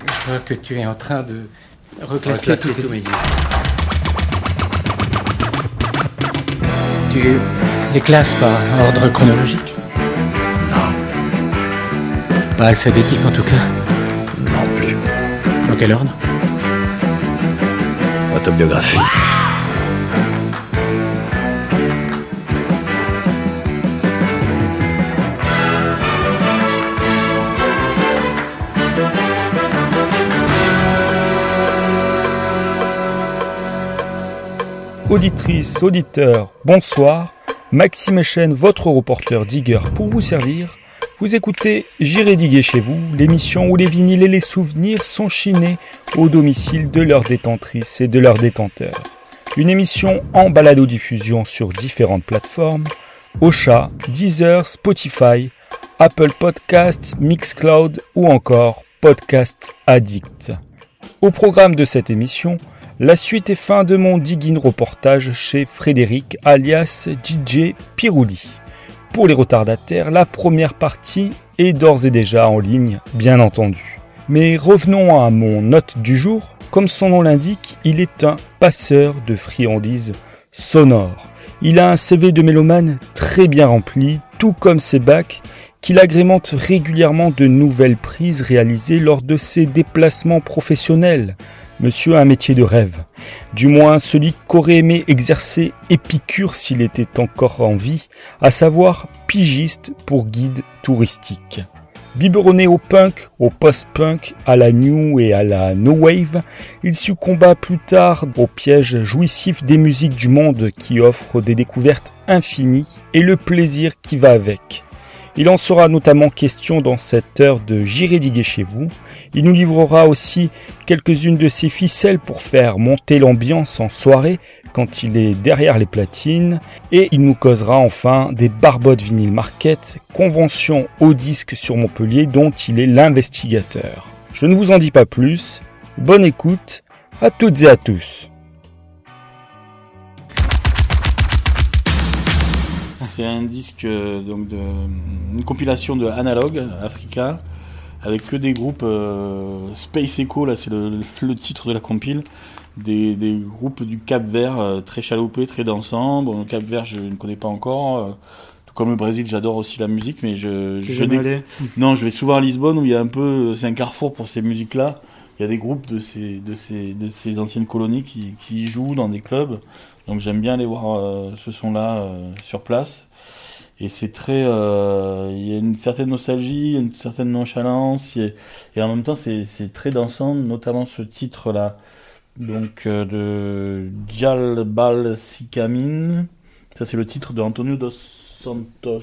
Je vois que tu es en train de reclasser, Reclasser tous mes disques. Tu les classes par ordre chronologique? Non, Pas alphabétique en tout cas? non plus. Dans quel ordre? Autobiographie. Auditrices, auditeurs, bonsoir. Maxime Echen, votre reporter digger pour vous servir. Vous écoutez J'irai diguer chez vous, l'émission où les vinyles et les souvenirs sont chinés au domicile de leurs détentrices et de leurs détenteurs. Une émission en balado-diffusion sur différentes plateformes Ocha, Deezer, Spotify, Apple Podcasts, Mixcloud ou encore Podcast Addict. Au programme de cette émission, la suite et fin de mon digging reportage chez Frédéric alias DJ Pirouli. Pour les retardataires, la première partie est d'ores et déjà en ligne, bien entendu. Mais revenons à mon note du jour. Comme son nom l'indique, il est un passeur de friandises sonores. Il a un CV de mélomane très bien rempli, tout comme ses bacs, qu'il agrémente régulièrement de nouvelles prises réalisées lors de ses déplacements professionnels. Monsieur a un métier de rêve. Du moins celui qu'aurait aimé exercer Épicure s'il était encore en vie, à savoir pigiste pour guide touristique. Biberonné au punk, au post-punk, à la new et à la no wave, il succomba plus tard au piège jouissif des musiques du monde qui offrent des découvertes infinies et le plaisir qui va avec. Il en sera notamment question dans cette heure de J'irai diguer chez vous. Il nous livrera aussi quelques-unes de ses ficelles pour faire monter l'ambiance en soirée quand il est derrière les platines. Et il nous causera enfin des barbottes vinyle market, convention au disque sur Montpellier dont il est l'investigateur. Je ne vous en dis pas plus. Bonne écoute à toutes et à tous. C'est un disque euh, donc de une compilation de Analog Africa avec que des groupes euh, Space Echo là c'est le, le titre de la compile des, des groupes du Cap Vert euh, très chaloupés très dansants. Bon le Cap Vert je ne connais pas encore euh, tout comme le Brésil j'adore aussi la musique mais je, dé- non je vais souvent à Lisbonne où il y a un peu c'est un carrefour pour ces musiques là il y a des groupes de ces de ces de ces anciennes colonies qui, qui jouent dans des clubs donc j'aime bien aller voir euh, ce son là sur place. Et c'est très euh, il y a une certaine nostalgie une certaine nonchalance. Et, en même temps c'est très dansant notamment ce titre là donc euh, de Djalbal Sikamin ça c'est le titre de Antonio dos Santos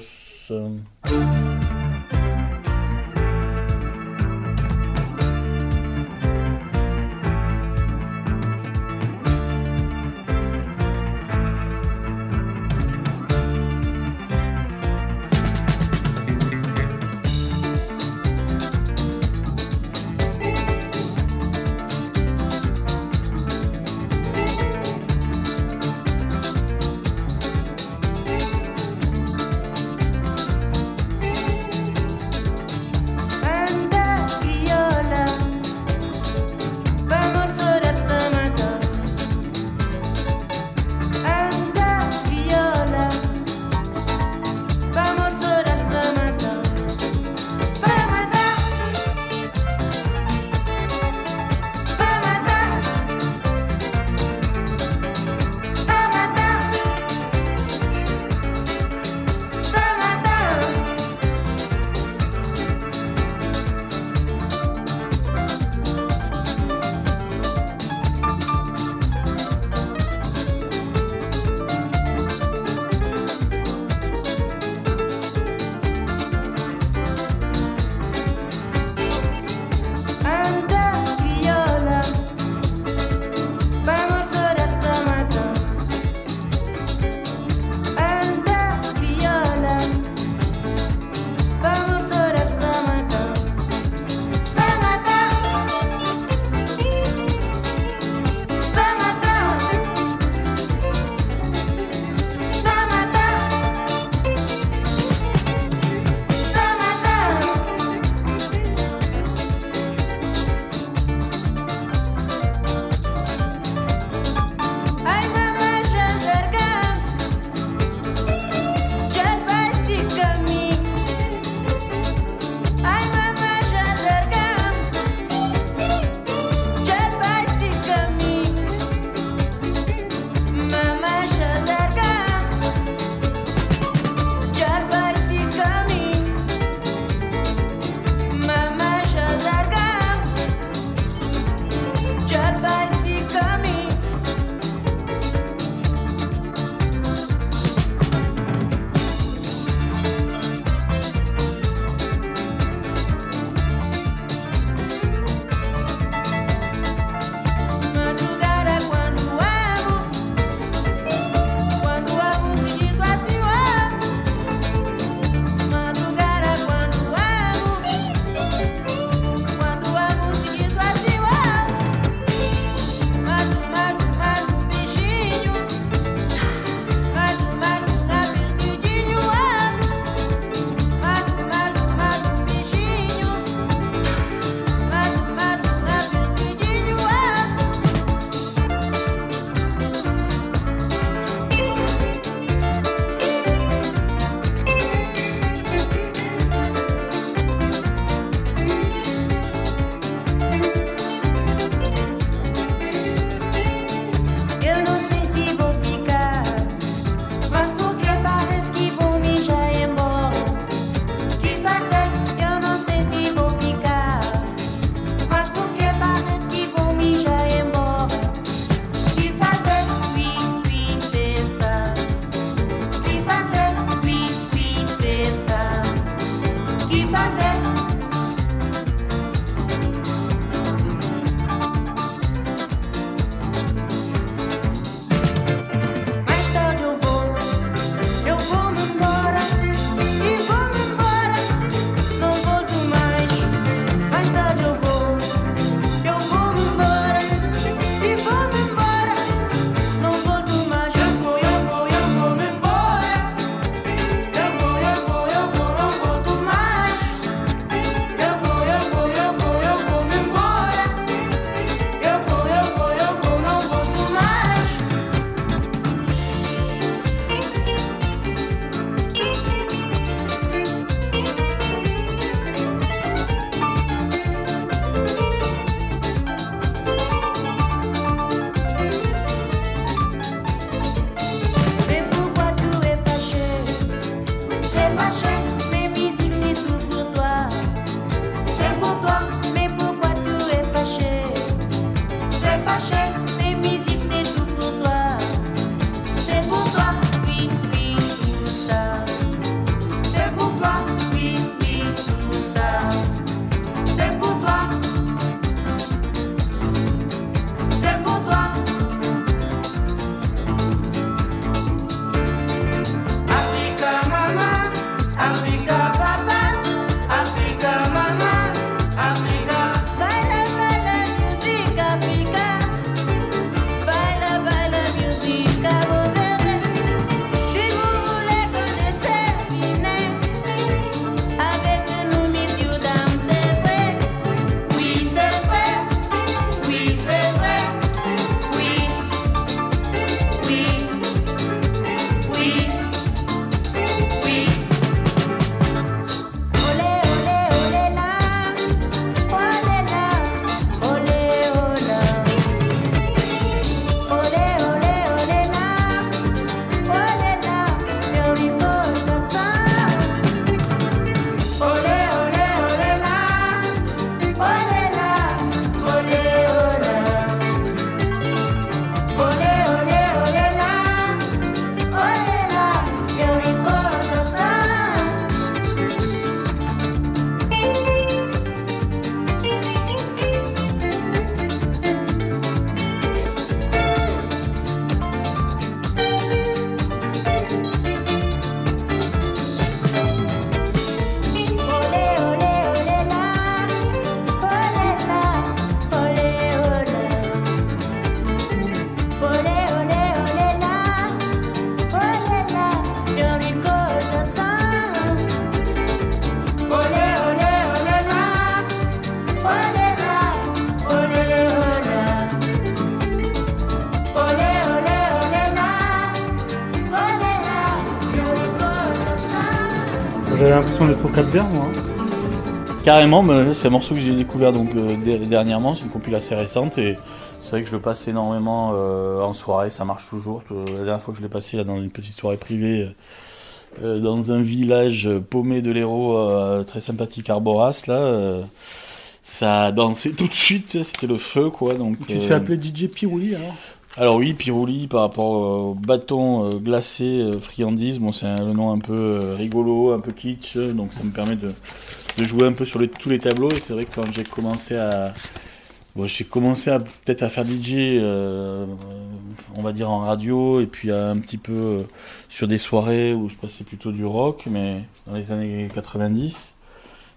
l'impression d'être au Cap Vert, moi. Carrément, mais c'est un morceau que j'ai découvert donc euh, der- dernièrement, c'est une compile assez récente et c'est vrai que je le passe énormément euh, en soirée, ça marche toujours. Euh, La dernière fois que je l'ai passé là dans une petite soirée privée euh, dans un village paumé de l'Hérault très sympathique Arboras là, ça a dansé tout de suite, c'était le feu quoi. Donc Tu te fais appeler DJ Pirouli, alors? Alors oui, Pirouli par rapport euh, au bâton euh, glacé euh, friandise, bon c'est un- le nom un peu rigolo, un peu kitsch, donc ça me permet de, jouer un peu sur tous les tableaux. Et c'est vrai que quand j'ai commencé à bon, j'ai commencé à peut-être à faire DJ on va dire en radio et puis un petit peu sur des soirées où je passais plutôt du rock mais dans les années 90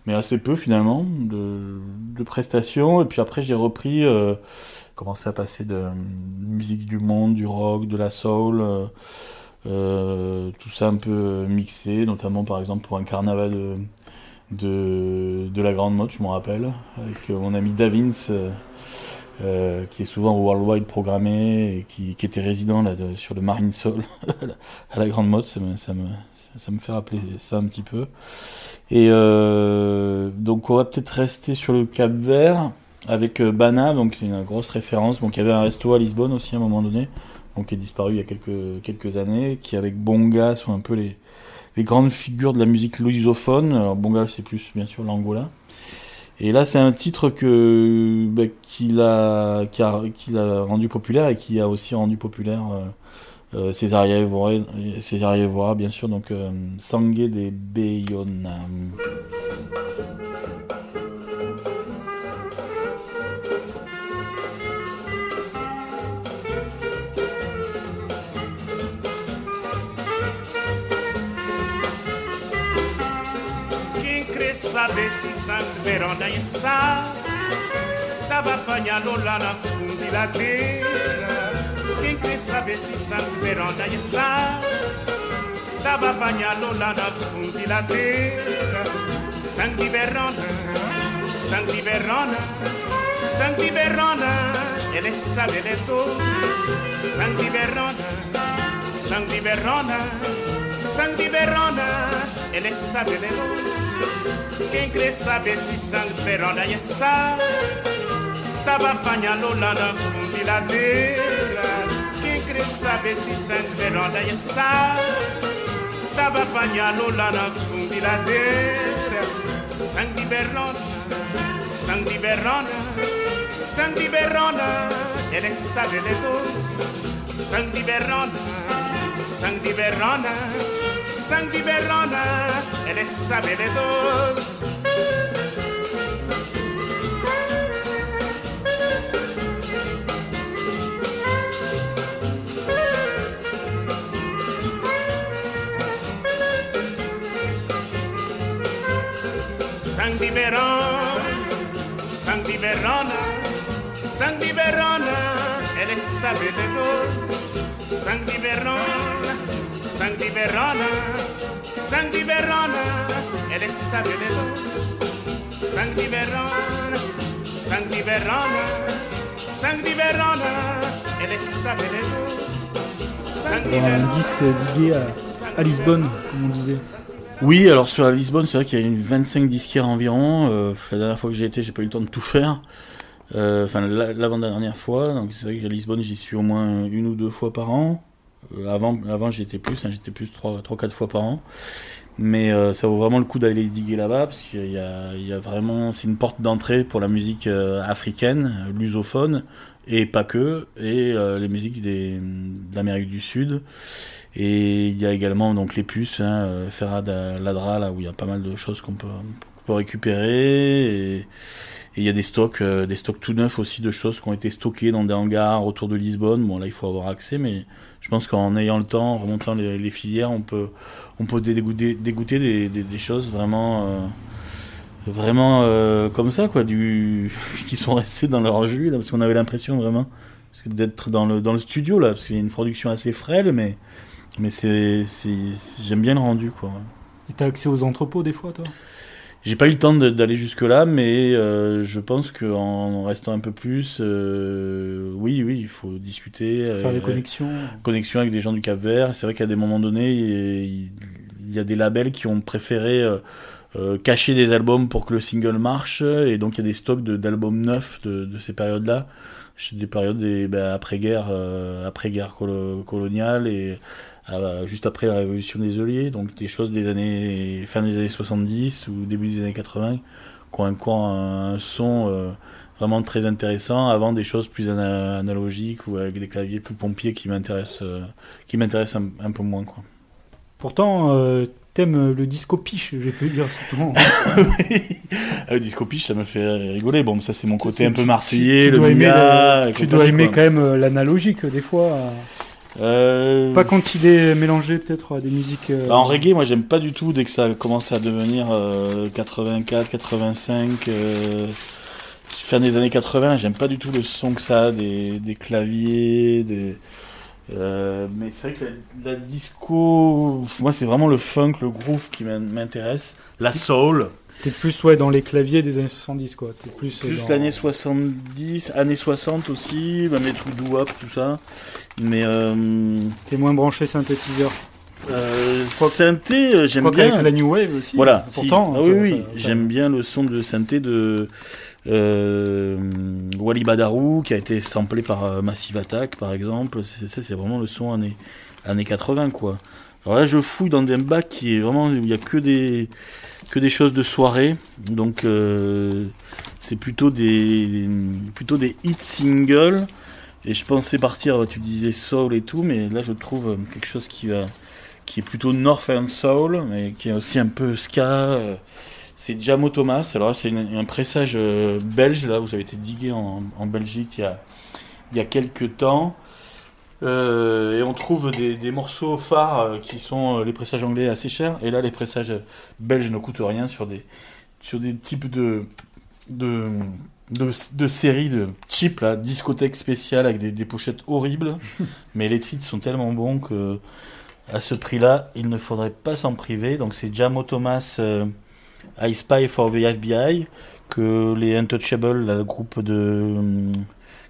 mais assez peu finalement de, de prestations. Et puis après j'ai repris commencé à passer de musique du monde, du rock, de la soul, euh, euh, tout ça un peu mixé, notamment par exemple pour un carnaval de, de, la Grande Motte, je m'en rappelle, avec euh, mon ami Davins, qui est souvent au Worldwide programmé et qui, était résident là, sur le Marine Soul à la Grande Motte, ça me, ça, me, ça, me fait rappeler ça un petit peu. Et donc on va peut-être rester sur le Cap Vert avec euh, Bana, donc c'est une grosse référence. Donc il y avait un resto à Lisbonne aussi à un moment donné, donc qui est disparu il y a quelques années, qui avec Bonga sont un peu les grandes figures de la musique lusophone. Alors Bonga c'est plus bien sûr l'Angola. Et là c'est un titre bah, qu'il a qui a rendu populaire et qui a aussi rendu populaire euh, euh, Evora, Evora bien sûr donc euh, Sangue de Bayona. Saber se Santo Verona e Sá Tava apanhado lá na fundiladeira Quem quer saber se Santo Verona e Sá Tava apanhado lá na fundiladeira de Verona, de Verona de Verona, ele sabe de todos. De Verona, de Verona Sangue de Verona, ele sabe de nós. Quem quer saber se sangue de Verona é sal, tava apanhado lá na fundiladeira. Quem quer saber se sangue de Verona é sal, tava apanhado lá na fundiladeira. Sangue de Verona, sangue de Verona, sangue de Verona, ele sabe de todos. Sangue de Verona, sangue de Verona. Sangue de Verona, ele sabe de todos. Sangue de Verona, sangue de Verona, sangue de Verona, ele sabe de todos. Sangue de Verona, sangue de Verona, sangue de Verona, un disque digué à, à Lisbonne, comme on disait. Oui, alors sur la Lisbonne, c'est vrai qu'il y a une 25 disquaires environ. Euh, la dernière fois que j'ai été, j'ai pas eu le temps de tout faire. Euh, Enfin, la- l'avant-dernière fois. Donc c'est vrai que à Lisbonne, j'y suis au moins une ou deux fois par an. Euh, avant, avant j'y étais plus, hein, j'étais plus trois, trois, quatre fois par an. Mais euh, ça vaut vraiment le coup d'aller diguer là-bas parce qu'il y a, il y a vraiment, c'est une porte d'entrée pour la musique euh, africaine, lusophone et pas que, et les musiques des, de du Sud. Et il y a également donc les puces, hein, Ferrad Ladra, là où il y a pas mal de choses qu'on peut, récupérer. Et, il y a des stocks, des stocks tout neufs aussi de choses qui ont été stockées dans des hangars autour de Lisbonne. Bon là il faut avoir accès, mais je pense qu'en ayant le temps, en remontant les, filières, on peut, on peut dégoûter, des, choses vraiment, euh, vraiment euh, comme ça quoi, du, qui sont restées dans leur jus parce qu'on avait l'impression vraiment d'être dans le dans le studio là, parce qu'il y a une production assez frêle, mais mais c'est- j'aime bien le rendu quoi. Et t'as accès aux entrepôts des fois, toi? J'ai pas eu le temps d'aller jusque là, mais euh, je pense qu'en restant un peu plus, euh, oui, oui, il faut discuter, Faire euh, des connexions. connexion avec des gens du Cap Vert. C'est vrai qu'à des moments donnés, il, y a des labels qui ont préféré euh, euh, cacher des albums pour que le single marche, et donc il y a des stocks de- d'albums neufs de, de ces périodes-là, C'est des périodes des, ben, après-guerre, euh, après-guerre colo- coloniale. Et euh, juste après la révolution des Olliers, donc des choses des années fin des années 70 ou début des années 80 qui ont un, un son euh, vraiment très intéressant avant des choses plus ana- analogiques ou avec des claviers plus pompiers qui m'intéressent euh, qui m'intéressent un, un peu moins quoi. Pourtant, euh, t'aimes le disco piche, j'ai pu dire, c'est tout. Euh, Disco Piche, ça me fait rigoler. Bon, ça c'est mon côté un peu marseillais, tu le dois aimer le- Tu dois aimer quoi. quand même l'analogique, des fois. Euh, Pas quand il est mélangé peut-être à des musiques. euh, Bah, en reggae, moi j'aime pas du tout dès que ça commence à devenir euh, 84, 85, euh, fin des années 80, j'aime pas du tout le son que ça a, des, des claviers, des... mais c'est vrai que la, la disco, moi c'est vraiment le funk, le groove qui m'in- m'intéresse, la soul, T'es plus ouais, dans les claviers des années 70, quoi. T'es plus. plus dans- l'année 70, années 60 aussi, même les trucs doo-wop, tout ça, mais euh, T'es moins branché synthétiseur. euh, synthé, euh, j'aime bien. qu'avec la New Wave aussi. Voilà. si. Pourtant, Ah ça- oui, oui, ça- j'aime bien le son de synthé de euh, Wally Badarou qui a été samplé par euh, Massive Attack, par exemple. C'est ça, c'est vraiment le son années années 80, quoi. Alors là, je fouille dans des bacs qui est vraiment où il y a que des que des choses de soirée, donc euh, c'est plutôt des plutôt des hits singles. Et je pensais partir, tu disais soul et tout, mais là je trouve quelque chose qui va qui est plutôt Northern Soul, mais qui est aussi un peu ska. euh, C'est Jamo Thomas. Alors là, c'est un pressage euh, belge, là, où j'avais été digué en, en Belgique il y a, il y a quelques temps. Euh, et on trouve des, des morceaux phares euh, qui sont euh, les pressages anglais assez chers. Et là, les pressages belges ne coûtent rien sur des, sur des types de, de, de, de séries de cheap, là, discothèque spéciale avec des, des pochettes horribles. Mais les titres sont tellement bons que à ce prix-là, il ne faudrait pas s'en priver. Donc c'est Jamo Thomas euh, I Spy for the FBI que les Untouchables, le groupe de euh,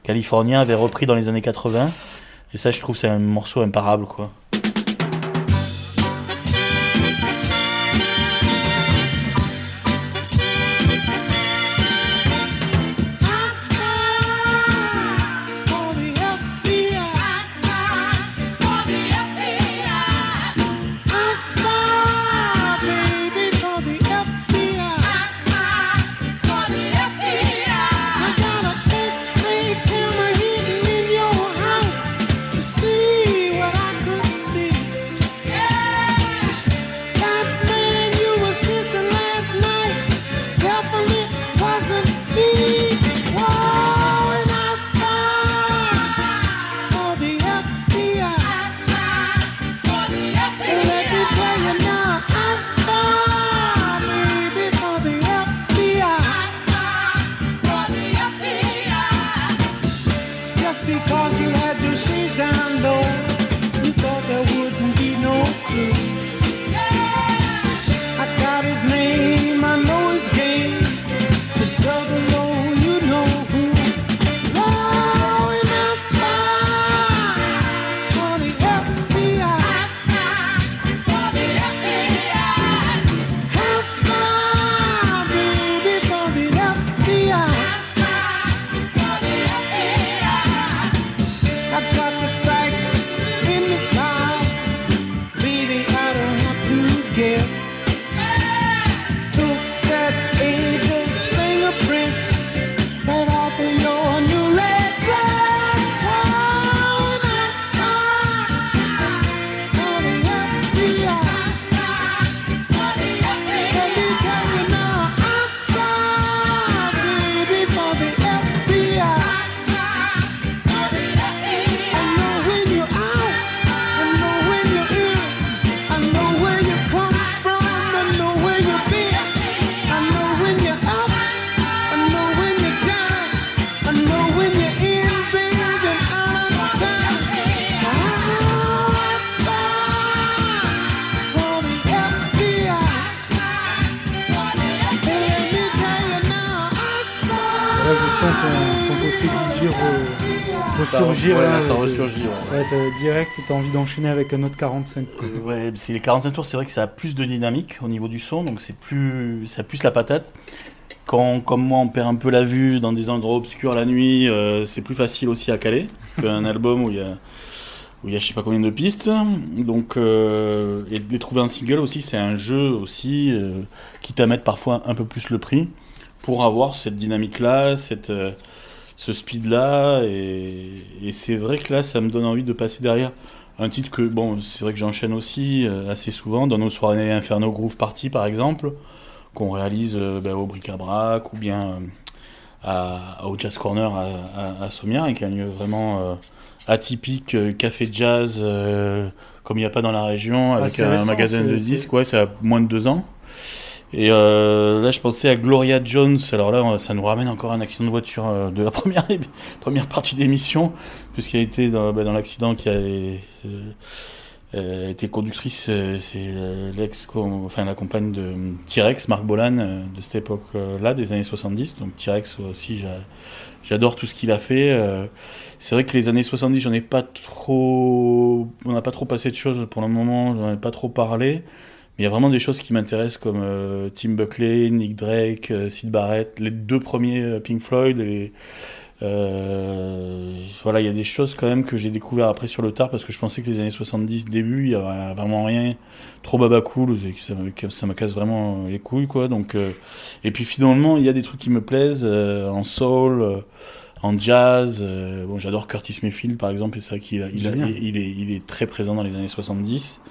californien, avait repris dans les années 80. Et ça, je trouve, c'est un morceau imparable, quoi. Ouais, t'as- direct, t'as envie d'enchaîner avec un autre 45. quoi. Euh, ouais, c'est les 45 tours, c'est vrai que ça a plus de dynamique au niveau du son, donc c'est plus, ça a plus la patate. Quand, comme moi, on perd un peu la vue dans des endroits obscurs la nuit, euh, c'est plus facile aussi à caler qu'un album où il y a, où il y a je sais pas combien de pistes. Donc, euh, et de les trouver en single aussi, c'est un jeu aussi euh, qui t'amène parfois un peu plus le prix pour avoir cette dynamique-là, cette, euh, ce speed-là. Et, et c'est vrai que là, ça me donne envie de passer derrière un titre que, bon, c'est vrai que j'enchaîne aussi euh, assez souvent dans nos soirées Inferno Groove Party par exemple, qu'on réalise euh, ben, au bric-à-brac ou bien euh, à, au Jazz Corner à, à, à Sommières, avec un lieu vraiment atypique, café jazz, comme il n'y a pas dans la région, Ah, avec un récent, magasin de disques, ouais, ça a moins de deux ans. Et euh, là, je pensais à Gloria Jones. Alors là, ça nous ramène encore à un accident de voiture euh, de la première, première partie d'émission, puisqu'elle été dans, bah, dans l'accident qui a euh, été conductrice. c'est l'ex, enfin la compagne de T-Rex, Marc Bolan, de cette époque-là, des années 70. Donc T-Rex aussi, j'a- j'adore tout ce qu'il a fait. c'est vrai que les années 70, j'en ai pas trop, on n'a pas trop passé de choses pour le moment. J'en ai pas trop parlé. Mais il y a vraiment des choses qui m'intéressent comme euh, Tim Buckley, Nick Drake, euh, Sid Barrett, les deux premiers euh, Pink Floyd. Euh, voilà, il y a des choses quand même que j'ai découvert après sur le tard parce que je pensais que les années 70 début, il y avait vraiment rien trop baba cool, et que ça, me- ça casse vraiment les couilles quoi. Donc euh, et puis finalement, il y a des trucs qui me plaisent euh, en soul. en jazz, euh, bon, j'adore Curtis Mayfield par exemple, et c'est vrai qu'il il, il est, il est très présent dans les années 70.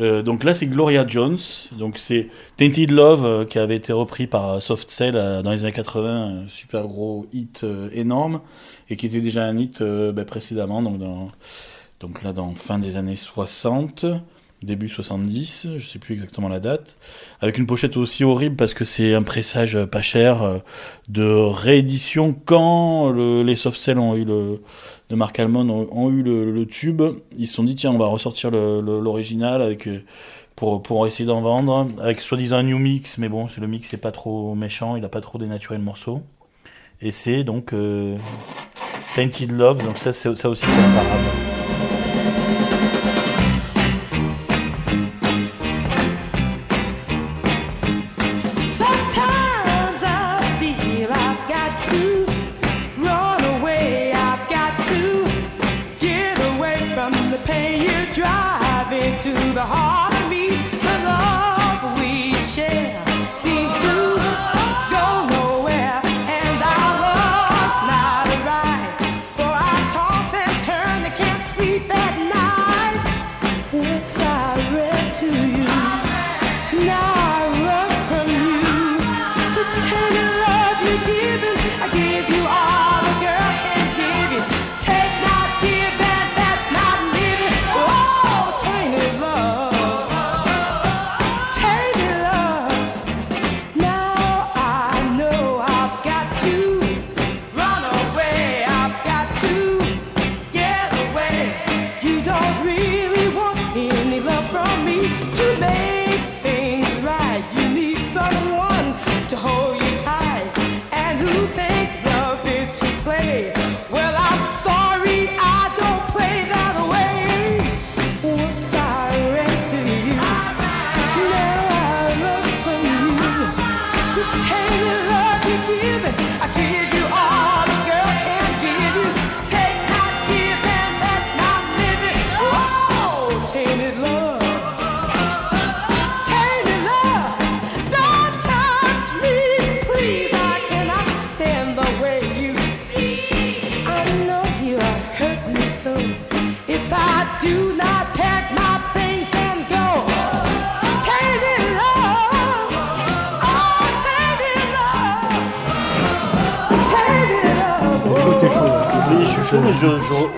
Euh, donc là, c'est Gloria Jones. Donc c'est Tainted Love euh, qui avait été repris par Soft Cell euh, dans les années 80, un super gros hit euh, énorme et qui était déjà un hit euh, ben, précédemment, donc là dans fin des années 60, début 70, je sais plus exactement la date, avec une pochette aussi horrible parce que c'est un pressage pas cher euh, de réédition quand le- les Soft Cell ont le de Mark Almond ont, eu le, tube, ils se sont dit tiens on va ressortir l'original avec euh, pour essayer d'en vendre avec soi-disant un new mix mais bon le mix c'est pas trop méchant, il a pas trop dénaturé le morceau et c'est donc euh, Tainted Love donc ça ça aussi c'est imparable.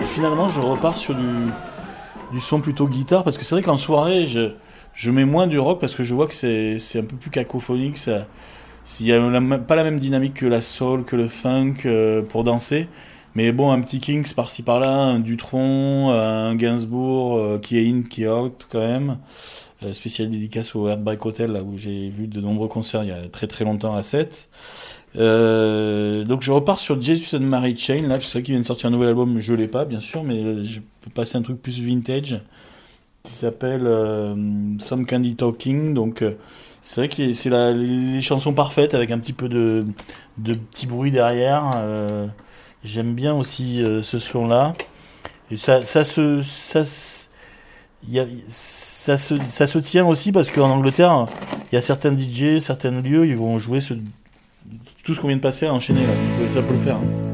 Finalement, je repars sur du, son plutôt guitare, parce que c'est vrai qu'en soirée, je, je mets moins du rock, parce que je vois que c'est un peu plus cacophonique, ça, il y a pas la même dynamique que la soul, que le funk euh, pour danser, mais bon, un petit Kings par-ci par-là, un Dutron, un Gainsbourg, euh, qui est in, qui est out quand même, euh, dédicace au Heartbreak Hotel, là où j'ai vu de nombreux concerts il y a très très longtemps à 7. Euh, donc je repars sur Jesus and Mary Chain. Là, c'est vrai qu'il vient de sortir un nouvel album. Je l'ai pas, bien sûr, mais euh, je peux passer un truc plus vintage qui s'appelle euh, Some Candy Talking. Donc c'est vrai que c'est les chansons parfaites avec un petit peu de, de petits bruits derrière. J'aime bien aussi ce son-là. Et ça, se, ça, se- ça se, ça se tient aussi parce qu'en Angleterre, il y a certains DJ, certains lieux, ils vont jouer ce, tout ce qu'on vient de passer à enchaîner là. Ça peut, le faire. hein.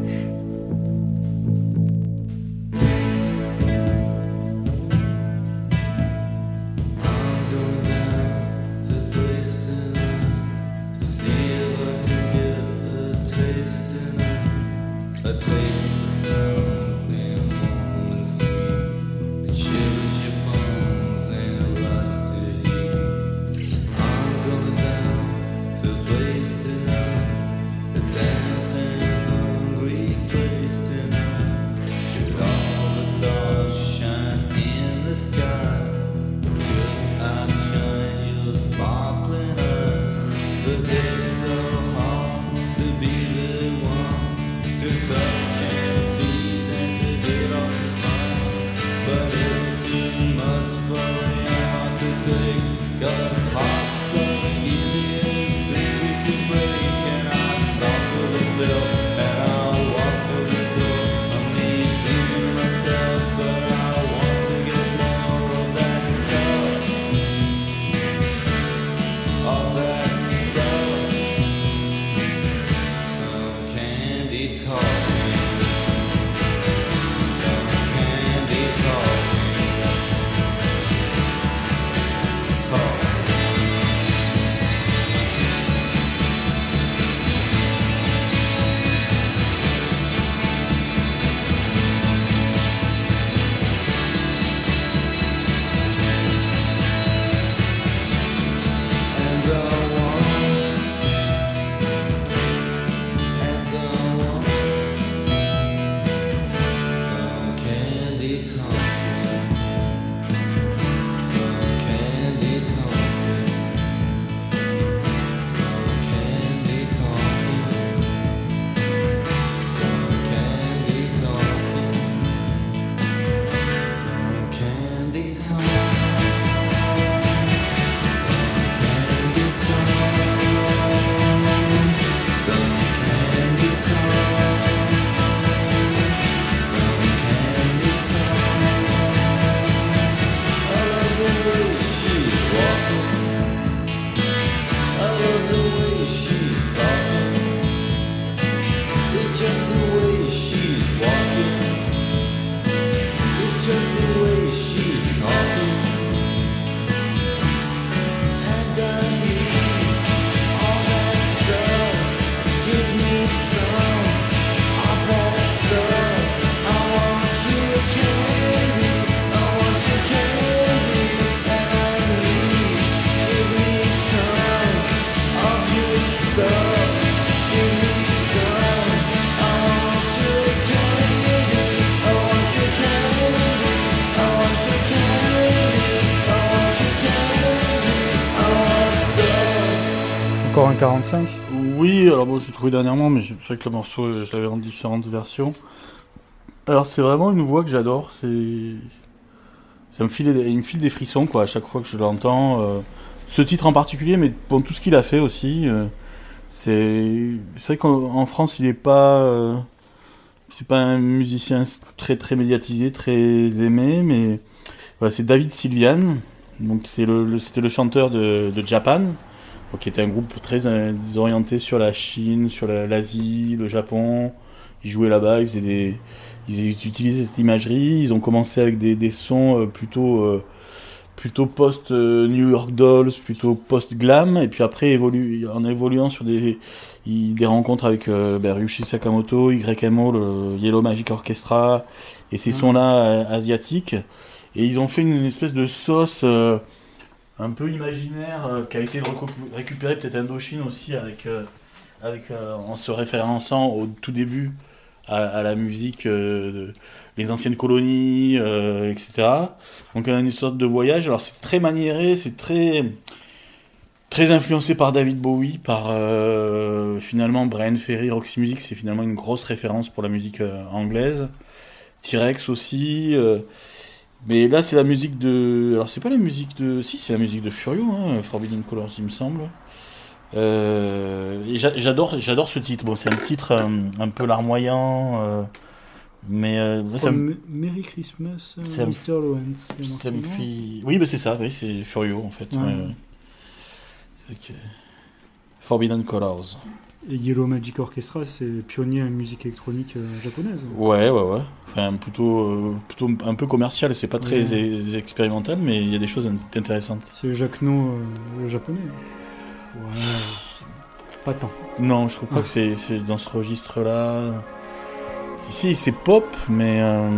45 Oui, alors bon, j'ai trouvé dernièrement, mais je- c'est vrai que le morceau, euh, je l'avais en différentes versions. Alors c'est vraiment une voix que j'adore, c'est... Ça me file, des- il me file des frissons, quoi, à chaque fois que je l'entends. euh, Ce titre en particulier, mais bon, tout ce qu'il a fait aussi. euh, C'est vrai qu'en en France, il est pas... C'est pas un musicien très très médiatisé, très aimé, mais... C'est David Sylvian, donc c'était le chanteur de, Japan, qui était un groupe très euh, orienté sur la Chine, sur la- l'Asie, le Japon. Ils jouaient là-bas, ils faisaient des, ils utilisaient cette imagerie. Ils ont commencé avec des, des sons euh, plutôt, euh, plutôt post euh, New York Dolls, plutôt post glam, et puis après évolu en évoluant sur des, des rencontres avec euh, ben, Ryuichi Sakamoto, YMO, le Yellow Magic Orchestra, et ces sons-là euh, asiatiques. Et ils ont fait une espèce de sauce euh, un peu imaginaire euh, qui a essayé de récupérer peut-être Indochine aussi avec, euh, avec euh, en se référençant au tout début à, la musique les anciennes colonies, etc. Donc une sorte de voyage. Alors c'est très maniéré, c'est très Très influencé par David Bowie, par finalement Brian Ferry, Roxy Music, c'est finalement une grosse référence pour la musique anglaise. T-Rex aussi. Mais là, c'est la musique de. Alors, c'est pas la musique de. Si, c'est la musique de Furio, hein, Forbidden Colors, il me semble. Euh, j'adore, j'adore ce titre. Bon, c'est un titre euh, un peu larmoyant, euh, mais euh, me- From Merry Christmas, Ça me- Mr. Lawrence. Ça me fait. Oui, bah, c'est ça. Oui, c'est Furio en fait. Ouais. ouais, ouais. C'est que- Forbidden Colors. Et Yellow Magic Orchestra, c'est pionnier en musique électronique euh, japonaise. Ouais, ouais, ouais. Enfin, plutôt, euh, plutôt un peu commercial. C'est pas très Ouais. expérimental, mais il y a des choses int- intéressantes. C'est Jacques No, euh, le japonais. Ouais, pas tant. Non, je trouve pas Ouais. que c'est dans ce registre-là. Si, c'est pop, mais euh,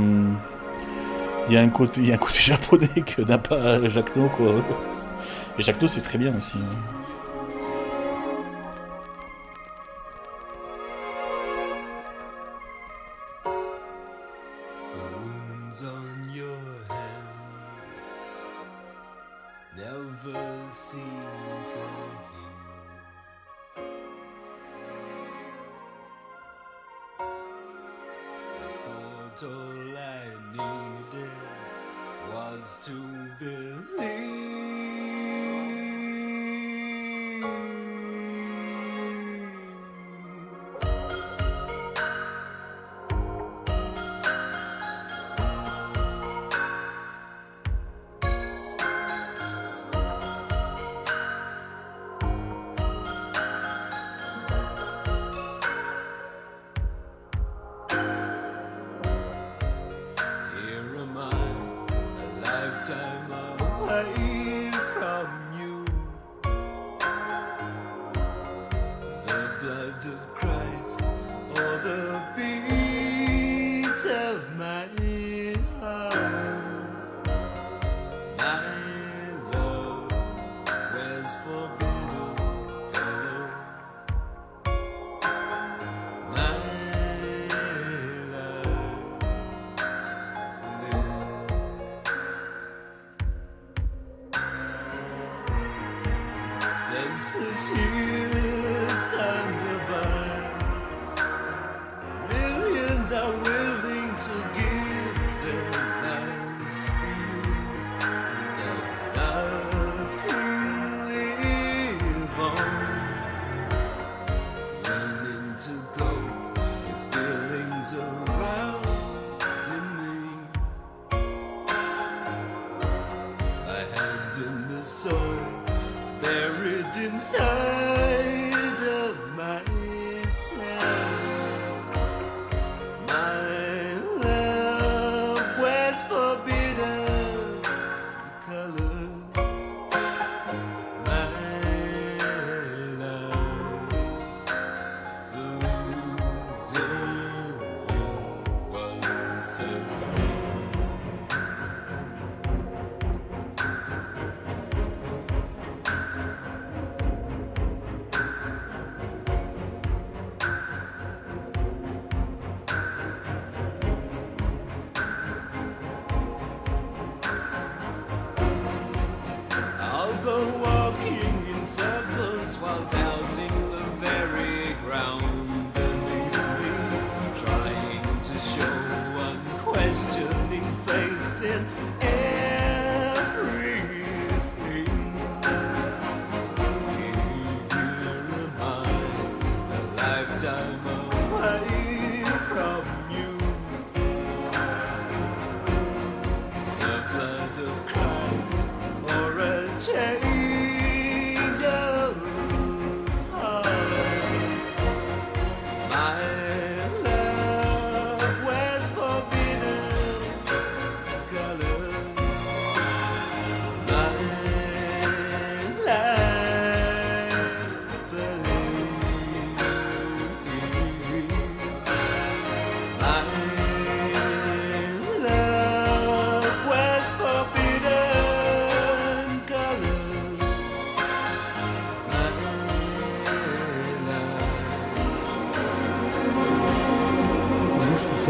il y a un côté, il y a un côté japonais que n'a pas Jacques No, quoi. Et Jacques No, c'est très bien aussi. hein.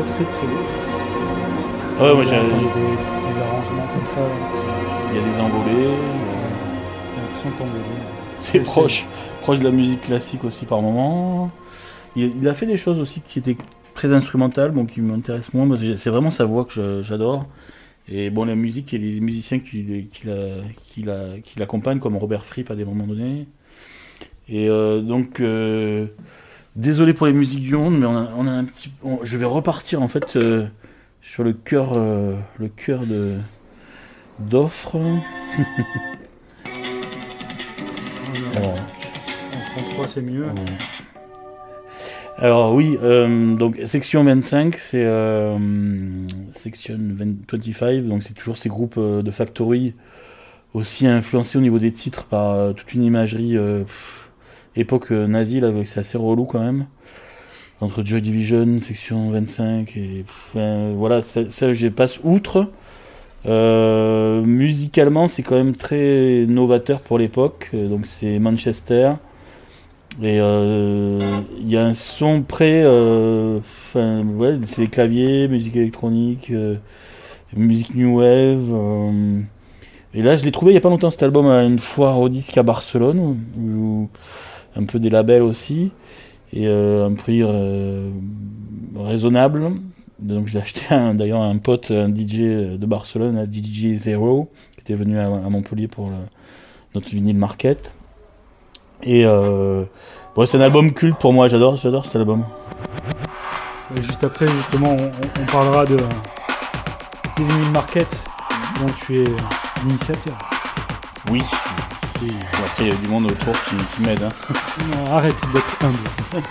Ça très très beau. Ah ouais, y j'ai- a des, des arrangements comme ça, il y a des envolées. l'impression de t'envoler. c'est proche, proche de la musique classique aussi par moment. Il, il a fait des choses aussi qui étaient très instrumentales, bon, qui m'intéressent moins. Moi, c'est c'est vraiment sa voix que j'adore. Et bon, la musique et les musiciens qui, la- la- qui l'accompagnent, comme Robert Fripp à des moments donnés. Et euh, donc, euh, désolé pour les musiques du monde, mais on a, on a un petit. on- je vais repartir en fait euh, sur le cœur, euh, le cœur de d'offres. Alors, En 33, c'est mieux. Alors oui, euh, donc section 25, c'est section 20 25, donc c'est toujours ces groupes de Factory aussi influencés au niveau des titres par toute une imagerie pff, époque euh, nazie, là, c'est assez relou quand même. Entre Joy Division, section 25 et pff, euh, voilà, ça, ça je passe outre. Euh, musicalement, c'est quand même très novateur pour l'époque, euh, donc c'est Manchester. Et il y a un son euh, enfin, ouais, c'est claviers, musique électronique, musique new wave. et là, je l'ai trouvé il y a pas longtemps cet album à une foire au disque à Barcelone, un peu des labels aussi, et euh, un prix euh, raisonnable. Donc j'ai acheté d'ailleurs un pote, un DJ de Barcelone, un DJ Zero, qui était venu à, à Montpellier pour le- notre vinyle market. Et euh, bon, c'est un album culte pour moi, j'adore, j'adore cet album. Et juste après, justement, on, parlera de du Vinyl Market, dont tu es l'initiateur. Oui. Après, il y a du monde autour qui, qui m'aide. hein. Arrête d'être humble.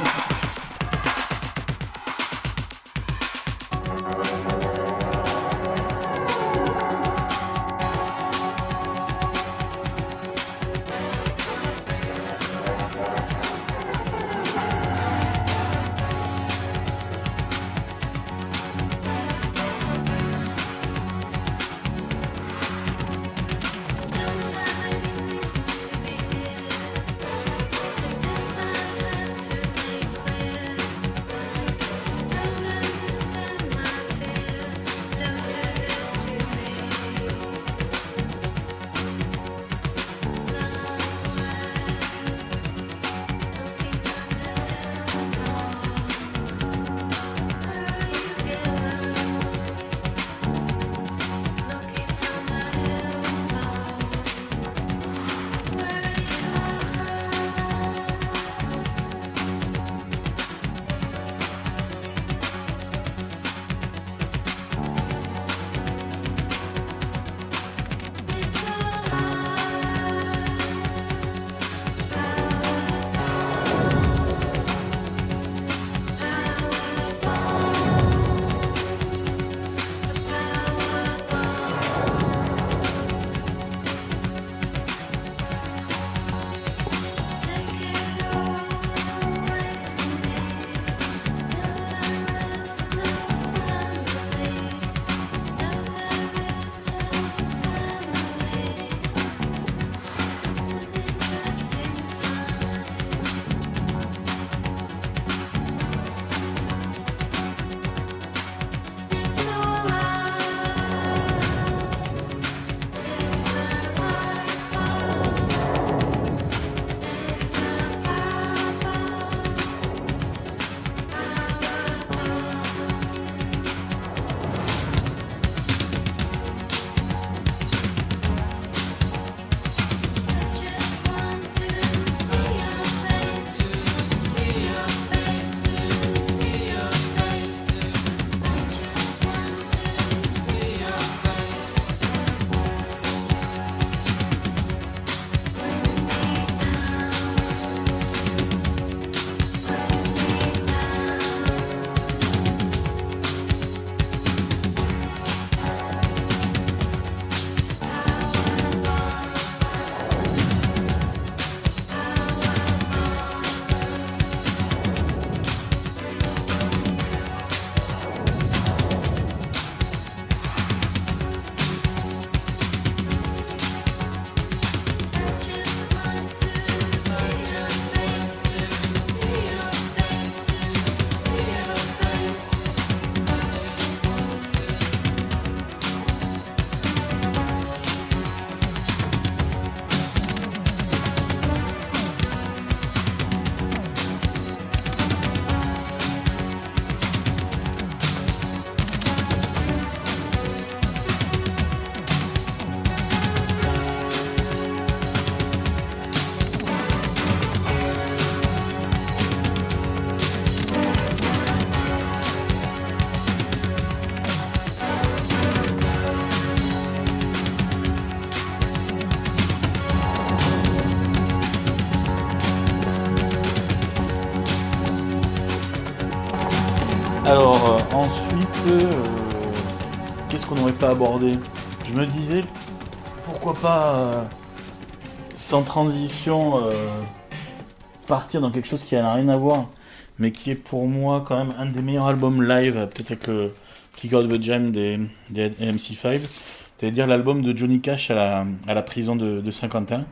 Je me disais, pourquoi pas, euh, sans transition, euh, partir dans quelque chose qui n'a rien à voir, mais qui est pour moi quand même un des meilleurs albums live, peut-être avec le Kick Out the Jam des, des MC5, c'est-à-dire l'album de Johnny Cash à la, prison de, Saint-Quentin.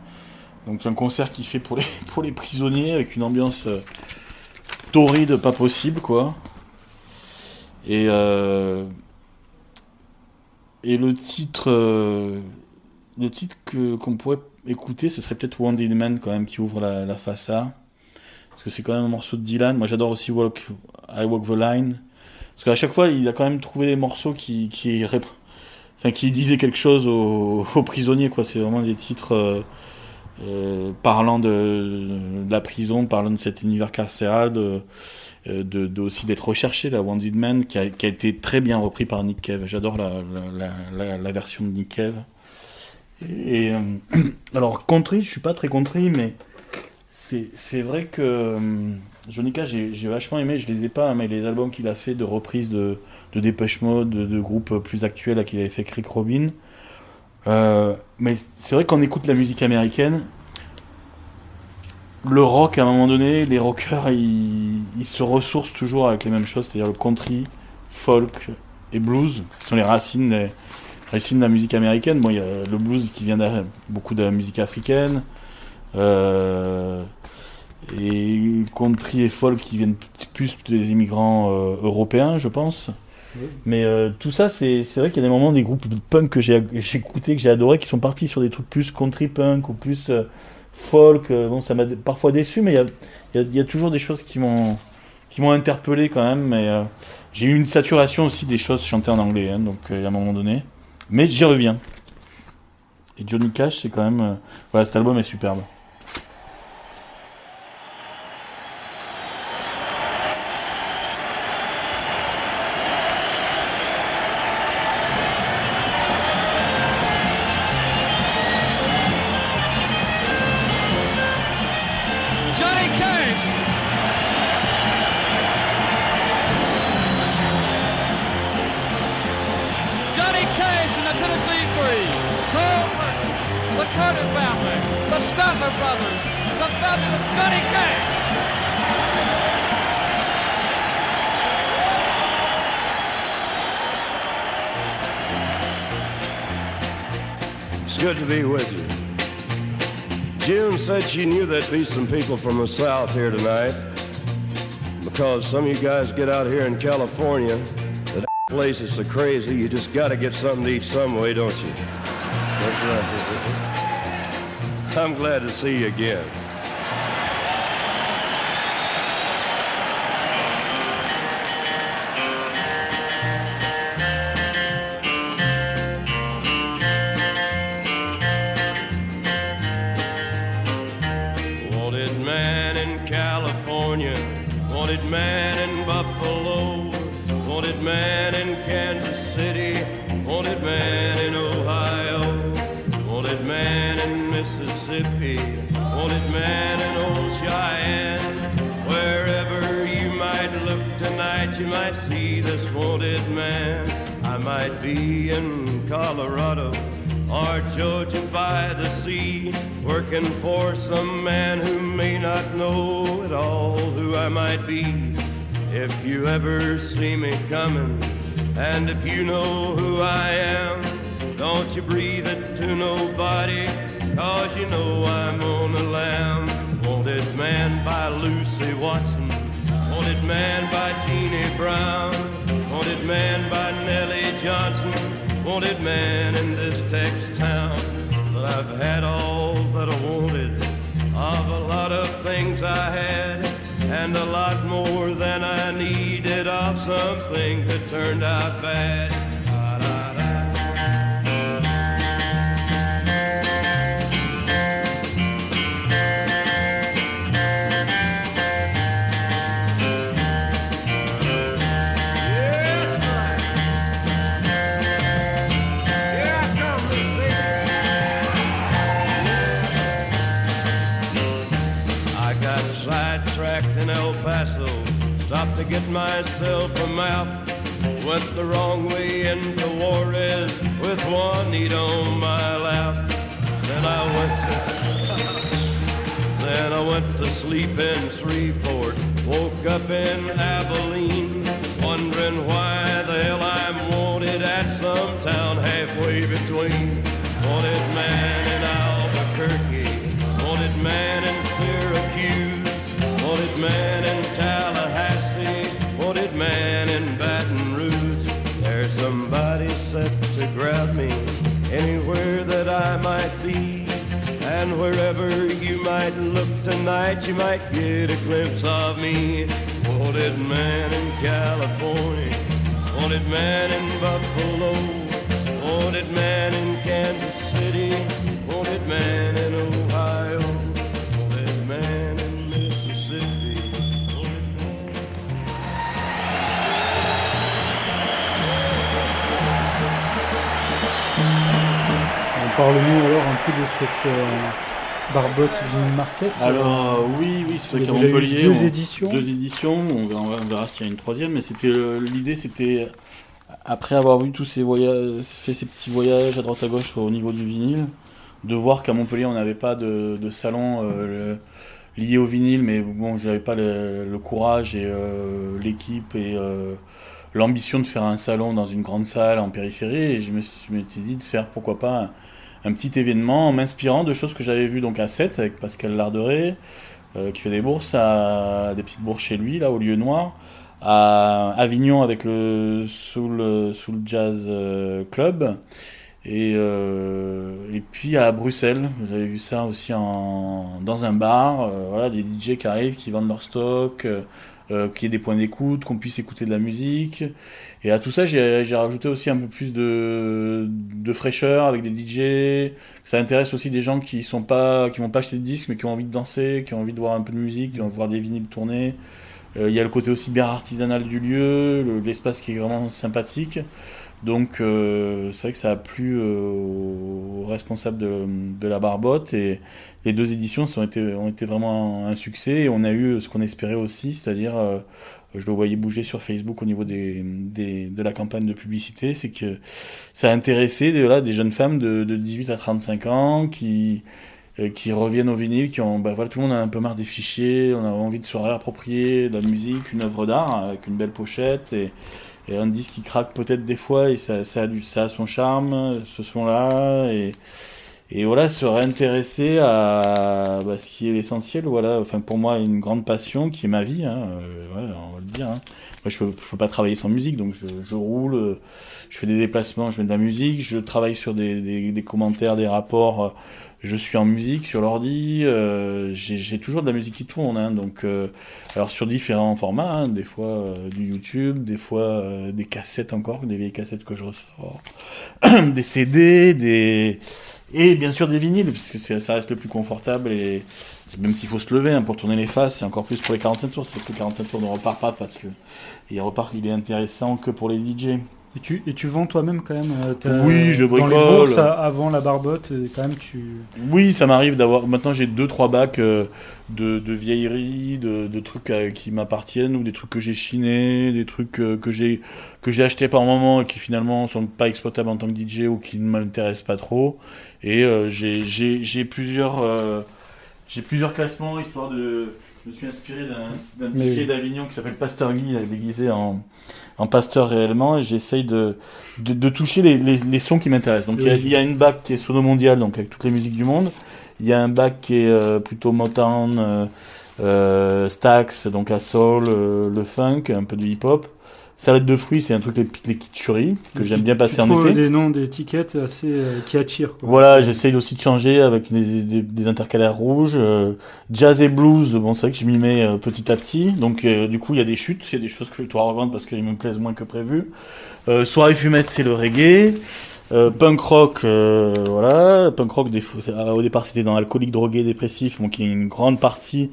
Donc un concert qu'il fait pour les, pour les prisonniers avec une ambiance euh, torride pas possible quoi. Et, euh, et le titre, euh, le titre qu'on pourrait écouter, ce serait peut-être Wounded Man quand même qui ouvre la, la face A. Parce que c'est quand même un morceau de Dylan. Moi j'adore aussi Walk, I Walk the Line. Parce qu'à chaque fois il a quand même trouvé des morceaux qui, enfin, qui disaient quelque chose aux, prisonniers. quoi. C'est vraiment des titres euh, euh, parlant de, la prison, parlant de cet univers carcéral. De, de aussi d'être recherché, la Wounded Man, qui a, été très bien repris par Nick Cave. J'adore la, la, version de Nick Cave. Et, euh, alors, country, je suis pas très country, mais c'est vrai que euh, Johnny j'ai vachement aimé, je les ai pas, mais les albums qu'il a fait de reprises de, de Dépêche Mode, de, groupes plus actuels, qu'il avait fait Crick Robin. Euh, mais c'est vrai qu'on écoute la musique américaine, le rock, à un moment donné, les rockers, ils, ils se ressourcent toujours avec les mêmes choses, c'est-à-dire le country, folk et blues, qui sont les racines, les racines de la musique américaine. Bon, il y a le blues qui vient de beaucoup de la musique africaine, euh, et country et folk qui viennent plus des immigrants euh, européens, je pense. Mais euh, tout ça, c'est vrai qu'il y a des moments des groupes de punk que j'ai j'ai écouté, que j'ai adoré, qui sont partis sur des trucs plus country punk ou plus euh, folk. euh, bon, ça m'a parfois déçu, mais il y a toujours des choses qui m'ont qui m'ont interpellé quand même. Mais euh, j'ai eu une saturation aussi des choses chantées en anglais, hein, donc euh, à un moment donné. Mais j'y reviens. Et Johnny Cash, c'est quand même. euh, voilà, cet album est superbe. Be some people from the South here tonight. Because some of you guys get out here in California, the place is so crazy, you just gotta get something to eat some way, don't you? That's right. I'm glad to see you again. This wanted man. I might be in Colorado or Georgia by the sea, working for some man who may not know at all who I might be. If you ever see me coming, and if you know who I am, don't you breathe it to nobody, cause you know I'm on the lam. Wanted man by Lucy Watson, wanted man by Jeannie Brown, wanted man by Nellie Johnson, wanted man in this Tex town. But I've had all that I wanted of a lot of things I had, and a lot more than I needed of something that turned out bad. Myself a map. Went the wrong way into Juarez with Juanita on my lap. Then I went to, then I went to sleep in Shreveport. Woke up in Abilene, wondering why the hell I'm wanted at some town halfway between. Wanted man in Albuquerque, wanted man in Syracuse, wanted man in Tallahassee, man in Baton Rouge. There's somebody set to grab me anywhere that I might be. And wherever you might look tonight, you might get a glimpse of me. Wanted man in California, wanted man in Buffalo, wanted man in Kansas City, wanted man Parle-nous alors un peu de cette euh, barbotte Vinyl Market. Alors oui, oui, c'est vrai qu'à Montpellier, deux on- éditions. Deux éditions. On verra, on verra s'il y a une troisième, mais c'était euh, l'idée, c'était après avoir vu tous ces voyages, fait ces petits voyages à droite à gauche au niveau du vinyle, de voir qu'à Montpellier on n'avait pas de, de salon euh, le- lié au vinyle, mais bon, j'avais pas le, le courage et euh, l'équipe et euh, l'ambition de faire un salon dans une grande salle en périphérie, et je me suis je dit de faire pourquoi pas un, petit événement en m'inspirant de choses que j'avais vues donc à 7 avec Pascal Larderet, euh, qui fait des bourses, à, des petites bourses chez lui, là, au lieu noir, à Avignon avec le Soul, Soul Jazz euh, Club, et, euh, et puis à Bruxelles, j'avais vu ça aussi en, dans un bar, euh, voilà, des DJ qui arrivent, qui vendent leur stock, euh, euh, qu'il y ait des points d'écoute, qu'on puisse écouter de la musique. Et à tout ça, j'ai rajouté aussi un peu plus de, fraîcheur avec des DJ. Ça intéresse aussi des gens qui sont pas, qui vont pas acheter de disques, mais qui ont envie de danser, qui ont envie de voir un peu de musique, qui ont envie de voir des vinyles tourner. Euh, Il y a le côté aussi bien artisanal du lieu, le- l'espace qui est vraiment sympathique. Donc euh, c'est vrai que ça a plu euh, aux responsables de, de la Barbotte et les deux éditions ont été, ont été vraiment un, succès et on a eu ce qu'on espérait aussi, c'est-à-dire euh, je le voyais bouger sur Facebook au niveau des, des, de la campagne de publicité, c'est que ça a intéressé des, des jeunes femmes de, de 18 à 35 ans qui, euh, qui reviennent au vinyle, qui ont, bah, voilà, tout le monde a un peu marre des fichiers, on a envie de se réapproprier de la musique, une œuvre d'art avec une belle pochette et, et un disque qui craque peut-être des fois et ça, ça, a, du, ça a son charme, ce son-là et, et voilà, se réintéresser à bah, ce qui est l'essentiel, voilà, enfin pour moi une grande passion qui est ma vie, hein, euh, ouais, on va le dire. Hein. Moi je peux, je peux pas travailler sans musique, donc je, je roule, je fais des déplacements, je mets de la musique, je travaille sur des, des, des commentaires, des rapports, euh, je suis en musique sur l'ordi, euh, j'ai j'ai toujours de la musique qui tourne, hein, donc euh, alors sur différents formats, hein, des fois euh, du YouTube, des fois euh, des cassettes encore, des vieilles cassettes que je ressors, des CD, des et bien sûr des vinyles, puisque ça reste le plus confortable et même s'il faut se lever hein, pour tourner les faces, et encore plus pour les 45 tours, c'est que le 45 tours ne repart pas parce que il repart, il est intéressant que pour les DJ. Et tu, et tu vends toi-même quand même euh, Oui, je Dans les bricole. bourses, à- avant la barbotte, euh, quand même, tu. Oui, ça m'arrive d'avoir. Maintenant, j'ai deux trois bacs euh, de, de vieilleries, de, de trucs euh, qui m'appartiennent ou des trucs que j'ai chinés, des trucs euh, que j'ai que j'ai achetés par moment et qui finalement sont pas exploitables en tant que DJ ou qui ne m'intéressent pas trop. Et euh, j'ai j'ai j'ai plusieurs euh, j'ai plusieurs classements histoire de. Je me suis inspiré d'un DJ oui. d'Avignon qui s'appelle Pasteur Guy, déguisé en en pasteur réellement, et j'essaye de, de de toucher les les, les sons qui m'intéressent. Donc il y a- Oui. il y a une bac qui est sono mondial, donc avec toutes les musiques du monde. Il y a un bac qui est euh, plutôt Motown, euh, euh, Stax, donc la soul, euh, le funk, un peu du hip-hop. Salade de fruits, c'est un truc les, les kitschuri que j'aime bien passer tu en trouves été. des noms d'étiquettes assez euh, qui attirent. Quoi. Voilà, j'essaye aussi de changer avec des, des, des intercalaires rouges. euh, jazz et blues, bon c'est vrai que je m'y mets euh, petit à petit. Donc euh, du coup il y a des chutes, il y a des choses que je dois revendre parce qu'ils me plaisent moins que prévu. Euh, soirée fumette, c'est le reggae. Euh, punk rock, euh, voilà. Punk rock, des, euh, au départ c'était dans alcoolique, drogué, dépressif, donc il y a une grande partie.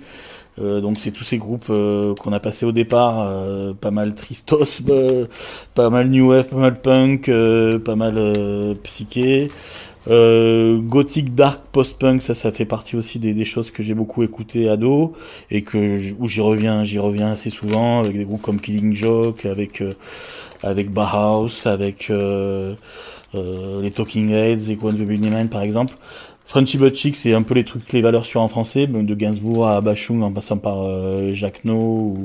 Euh, donc c'est tous ces groupes euh, qu'on a passé au départ, euh, pas mal Tristos, pas mal New Wave, pas mal punk, pas mal psyché. Euh, gothic dark post-punk, ça, ça fait partie aussi des, choses que j'ai beaucoup écouté ado et que où j'y reviens, j'y reviens assez souvent avec des groupes comme Killing Joke, avec euh, avec Bauhaus, avec les Talking Heads et the Bunnyman par exemple. Frenchy But Chic, c'est un peu les trucs, les valeurs sûres en français, de Gainsbourg à Bachung en passant par euh, Jacques No ou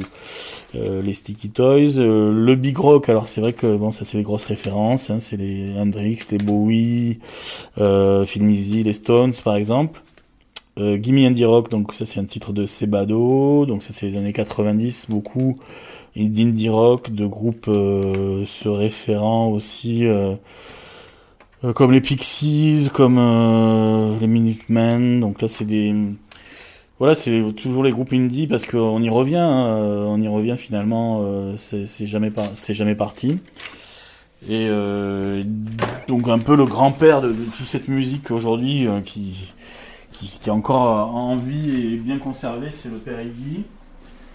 euh, les Sticky Toys. Euh, le Big Rock, alors c'est vrai que bon, ça c'est des grosses références, hein, c'est les Hendrix, les Bowie, euh, Phil les Stones par exemple. Euh, Gimme Indie Rock, donc ça c'est un titre de Sebado, donc ça c'est les années 90, beaucoup d'indie rock, de groupes euh, se référant aussi euh, comme les Pixies, comme euh, les Minutemen. Donc là, c'est des voilà, c'est toujours les groupes indie parce qu'on y revient, hein, euh, on y revient finalement. euh, c'est jamais par- c'est jamais parti. Et euh, donc un peu le grand-père de, de toute cette musique aujourd'hui qui, qui qui est encore en vie et bien conservé, c'est le père Iggy.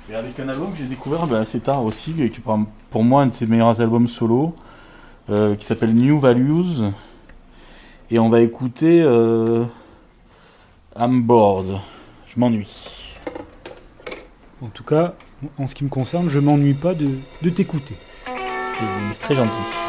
Et avec un album que j'ai découvert bah, assez tard aussi, qui est pour moi un de ses meilleurs albums solo, euh, qui s'appelle New Values. Et on va écouter euh, I'm Bored. Je m'ennuie. En tout cas, en ce qui me concerne, je m'ennuie pas de, de t'écouter. C'est c'est très gentil.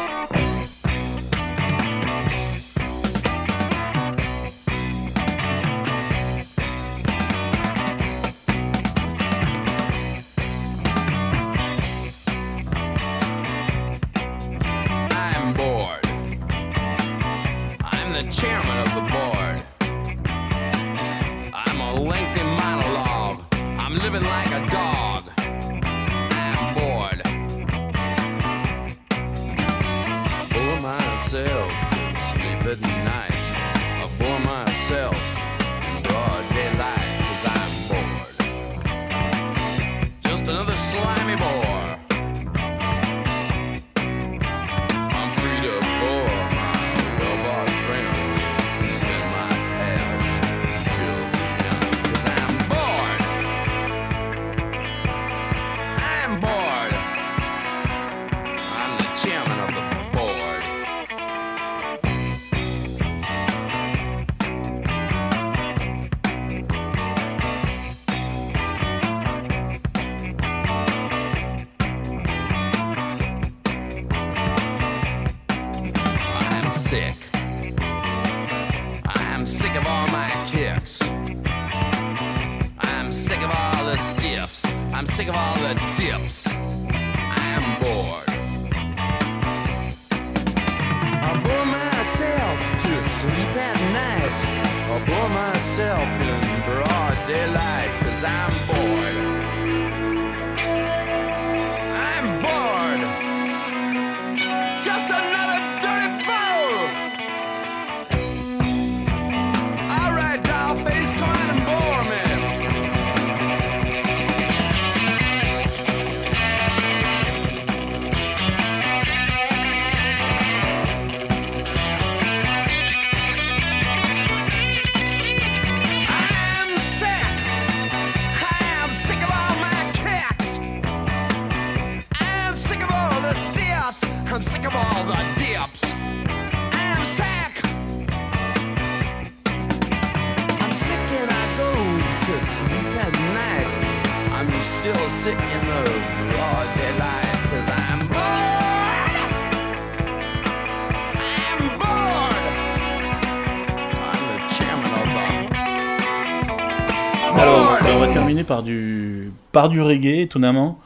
Alors, on va terminer par du, par du reggae, étonnamment.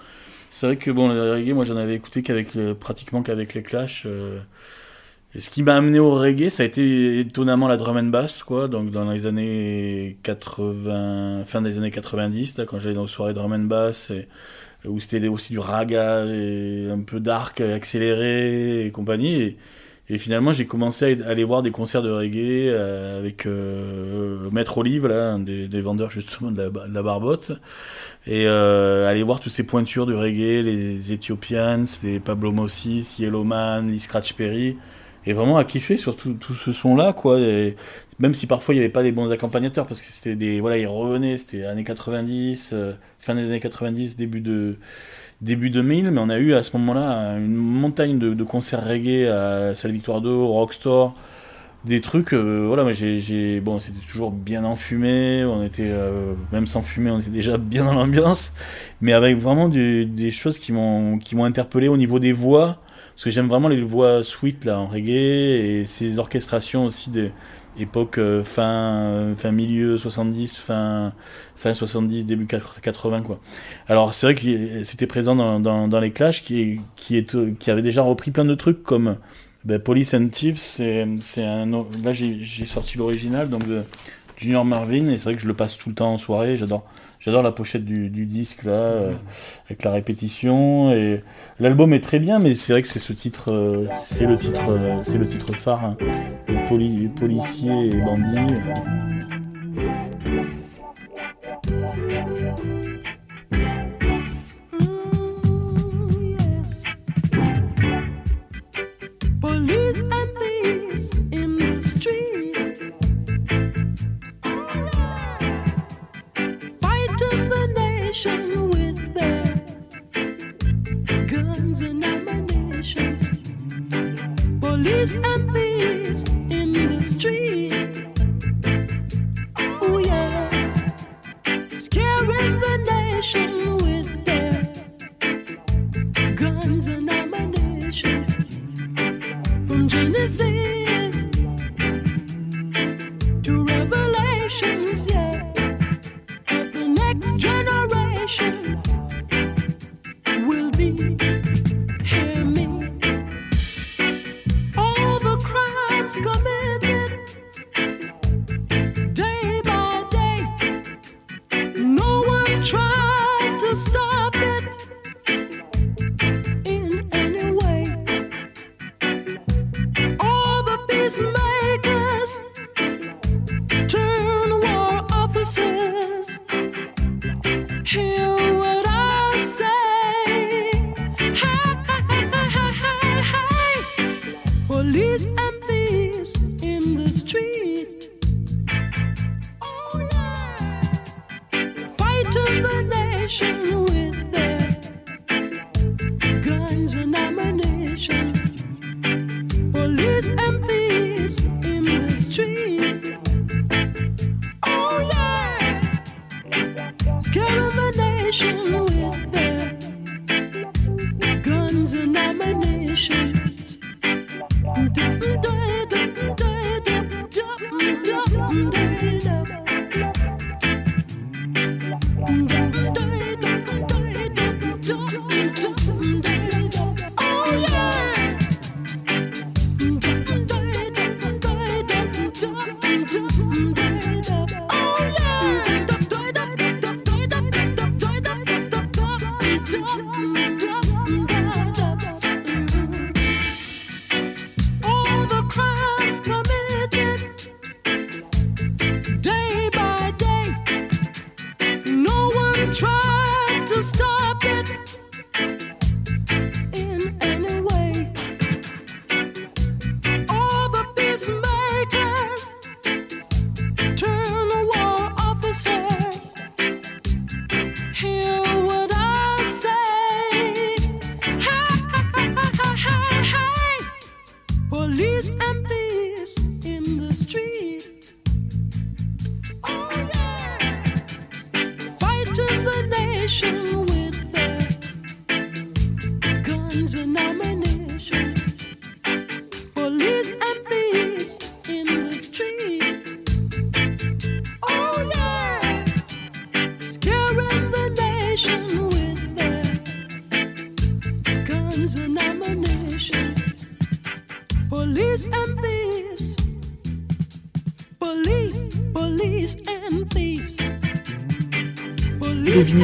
C'est vrai que bon, le reggae, moi j'en avais écouté qu'avec le- pratiquement qu'avec les Clash. euh, et ce qui m'a amené au reggae, ça a été étonnamment la drum and bass, quoi. Donc dans les années 80, fin des années 90, là, quand j'allais dans les soirées drum and bass, et, où c'était aussi du raga et un peu dark, accéléré et compagnie. Et, et finalement, j'ai commencé à aller voir des concerts de reggae euh, avec euh, Maître Olive, là, un des, des vendeurs justement de la, de barbotte, et euh, aller voir toutes ces pointures du reggae, les Ethiopians, les Pablo Mossis, Yellowman, Lee Scratch Perry, et vraiment à kiffer sur tout, tout ce son-là, quoi. Et même si parfois il n'y avait pas des bons accompagnateurs, parce que c'était des, voilà, ils revenaient, c'était années 90, euh, fin des années 90, début de début 2000, mais on a eu à ce moment-là une montagne de, concerts reggae à Salle Victoire d'Eau, au Rockstore, des trucs, euh, voilà, moi j'ai, bon, c'était toujours bien enfumé, on était, euh, même sans fumer, on était déjà bien dans l'ambiance, mais avec vraiment des, des choses qui m'ont, qui m'ont interpellé au niveau des voix, parce que j'aime vraiment les voix sweet là en reggae et ces orchestrations aussi de époque euh, fin, fin milieu 70, fin, fin 70, début 80 quoi. Alors c'est vrai que c'était présent dans, dans, dans les Clash qui, qui, est, qui avait déjà repris plein de trucs comme ben, Police and Thieves, c'est un là j'ai sorti l'original donc de Junior Marvin et c'est vrai que je le passe tout le temps en soirée, j'adore j'adore la pochette du, du disque là euh, avec la répétition et l'album est très bien mais c'est vrai que c'est ce titre euh, c'est le titre euh, c'est le titre phare hein. Le poli- policier et bandit Police and thieves in the street. do.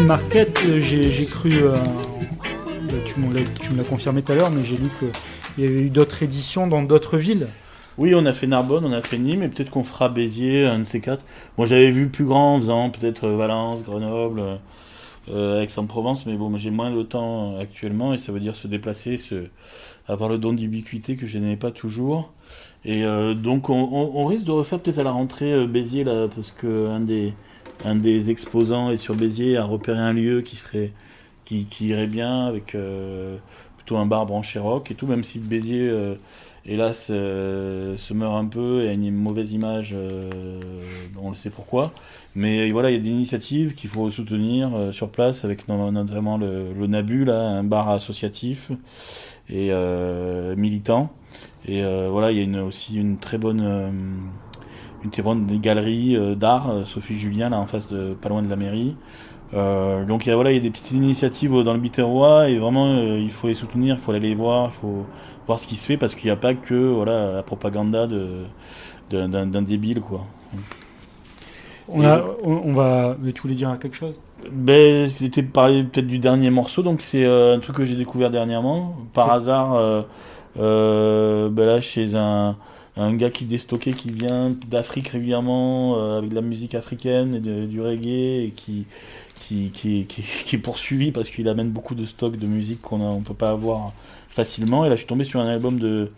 Market, euh, j'ai cru, euh, bah, tu me l'as- confirmé tout à l'heure, mais j'ai lu qu'il y avait eu d'autres éditions dans d'autres villes. Oui, on a fait Narbonne, on a fait Nîmes, et peut-être qu'on fera Béziers, un de ces quatre. Moi, j'avais vu plus grand en faisant peut-être euh, Valence, Grenoble, Aix-en-Provence, mais bon, j'ai moins de temps actuellement, et ça veut dire se déplacer, avoir le don d'ubiquité que je n'ai pas toujours. Et donc, on, risque de refaire peut-être à la rentrée Béziers, là, parce que un des, un des exposants est sur Béziers, a repéré un lieu qui serait qui, irait bien avec euh, plutôt un bar branché rock et tout, même si Béziers euh, hélas, euh, se meurt un peu et a une mauvaise image, on le sait pourquoi. Mais voilà, il y a des initiatives qu'il faut soutenir sur place avec no- notamment le, Nabu, là, un bar associatif et militant. Et voilà, il y a aussi une très bonne, une très bonne galerie euh, d'art, euh, Sophie Julien, là en face de, pas loin de la mairie. Euh, donc il y a, voilà, il y a des petites initiatives euh, dans le Biterrois et vraiment euh, il faut les soutenir, il faut aller les voir, il faut voir ce qui se fait parce qu'il n'y a pas que voilà la propaganda d'un débile quoi. On, a, on, on va. Mais tu voulais dire quelque chose? Ben, c'était parler peut-être du dernier morceau, donc c'est euh, un truc que j'ai découvert dernièrement, par hasard, ben là, chez un, un gars qui déstockait, qui vient d'Afrique régulièrement, euh, avec de la musique africaine et du reggae, et qui, qui, qui, est poursuivi parce qu'il amène beaucoup de stocks de musique qu'on ne peut pas avoir facilement. Et là, je suis tombé sur un album de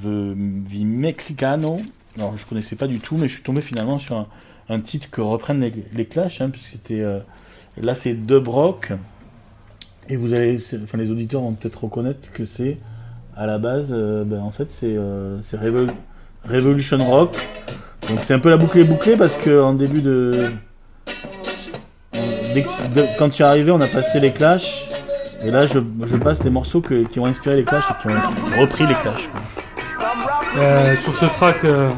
The Mexicano. Alors, je connaissais pas du tout, mais je suis tombé finalement sur un, titre que reprennent les, Clash, hein, puisque c'était euh, là c'est dub rock, et vous c'est- enfin les auditeurs vont peut-être reconnaître que c'est à la base, euh, ben, en fait c'est euh, c'est Revol- Revolution Rock, donc c'est un peu la boucle est bouclée parce que en début de, dès que- de- quand tu es arrivé, on a passé les Clash. Et là, je, je passe des morceaux que- qui ont inspiré les Clash et qui ont repris les Clash. Euh, Sur ce track, euh,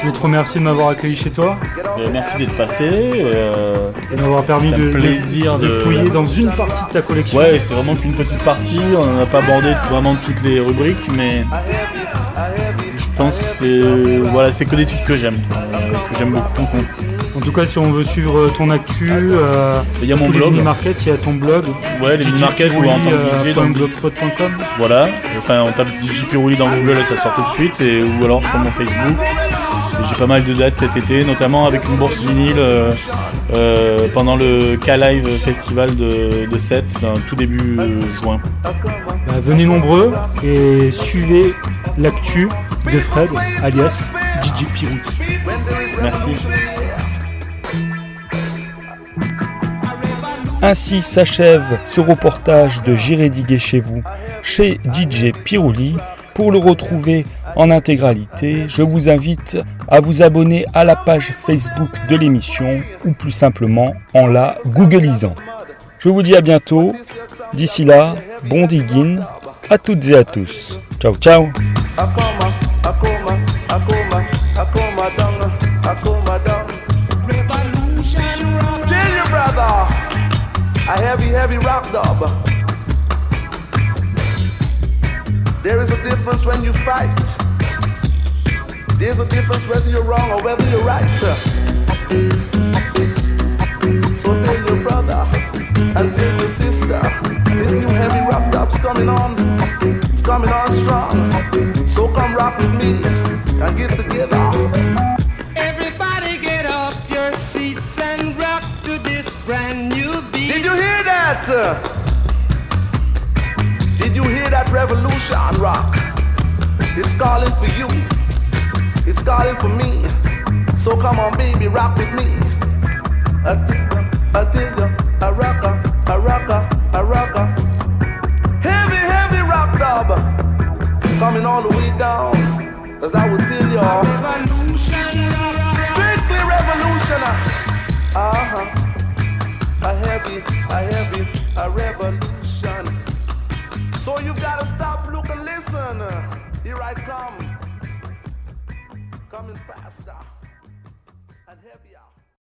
je vais te remercier de m'avoir accueilli chez toi Ben, merci d'être passé. euh, et de m'avoir permis de, de- plaisir de de- fouiller dans une partie de ta collection. Ouais, c'est vraiment qu'une petite partie. On n'a pas abordé vraiment toutes les rubriques, mais pense c'est voilà, c'est que des titres que j'aime, euh, que j'aime beaucoup. En tout cas, si on veut suivre ton actu, euh, Il y a mon blog. mini markets, il y a ton blog. Ouais, les mini markets ou en tant blogspot.com. Voilà, enfin on tape DJ Pirulli dans Google et ça sort tout de suite, et, ou alors sur mon Facebook. J'ai pas mal de dates cet été, notamment avec une bourse vinyle euh, euh, pendant le K-Live Festival de, de Sète, tout début euh, juin. Bah, venez nombreux et suivez l'actu de Fred, alias DJ Pirou. Merci. Ainsi s'achève ce reportage de J'irai diguer chez vous, chez DJ Pirouli. Pour le retrouver en intégralité, je vous invite à vous abonner à la page Facebook de l'émission ou plus simplement en la googlisant. Je vous dis à bientôt. D'ici là, bon digging à toutes et à tous. Ciao ciao Akoma, Akoma, Akoma, Akoma down, Akoma down. Revolution rock. Tell you, brother, a heavy, heavy rock dub. There is a difference when you fight. There's a difference whether you're wrong or whether you're right. So tell your brother and tell your sister, this new heavy rock dub's coming on. It's coming on strong. So come rock with me and get together. Everybody get off your seats and rock to this brand new beat. Did you hear that? Did you hear that revolution rock? It's calling for you. It's calling for me. So come on, baby, rock with me. Tell I tell you, a rocker, a rocker, a rocker. Heavy, heavy rock dub. Coming all the way down. As I will tell you. All. Revolution rock. Strictly revolutionary. Uh huh. A heavy, a heavy, a revolution. So you gotta stop, look, and listen. Here I come. Coming faster.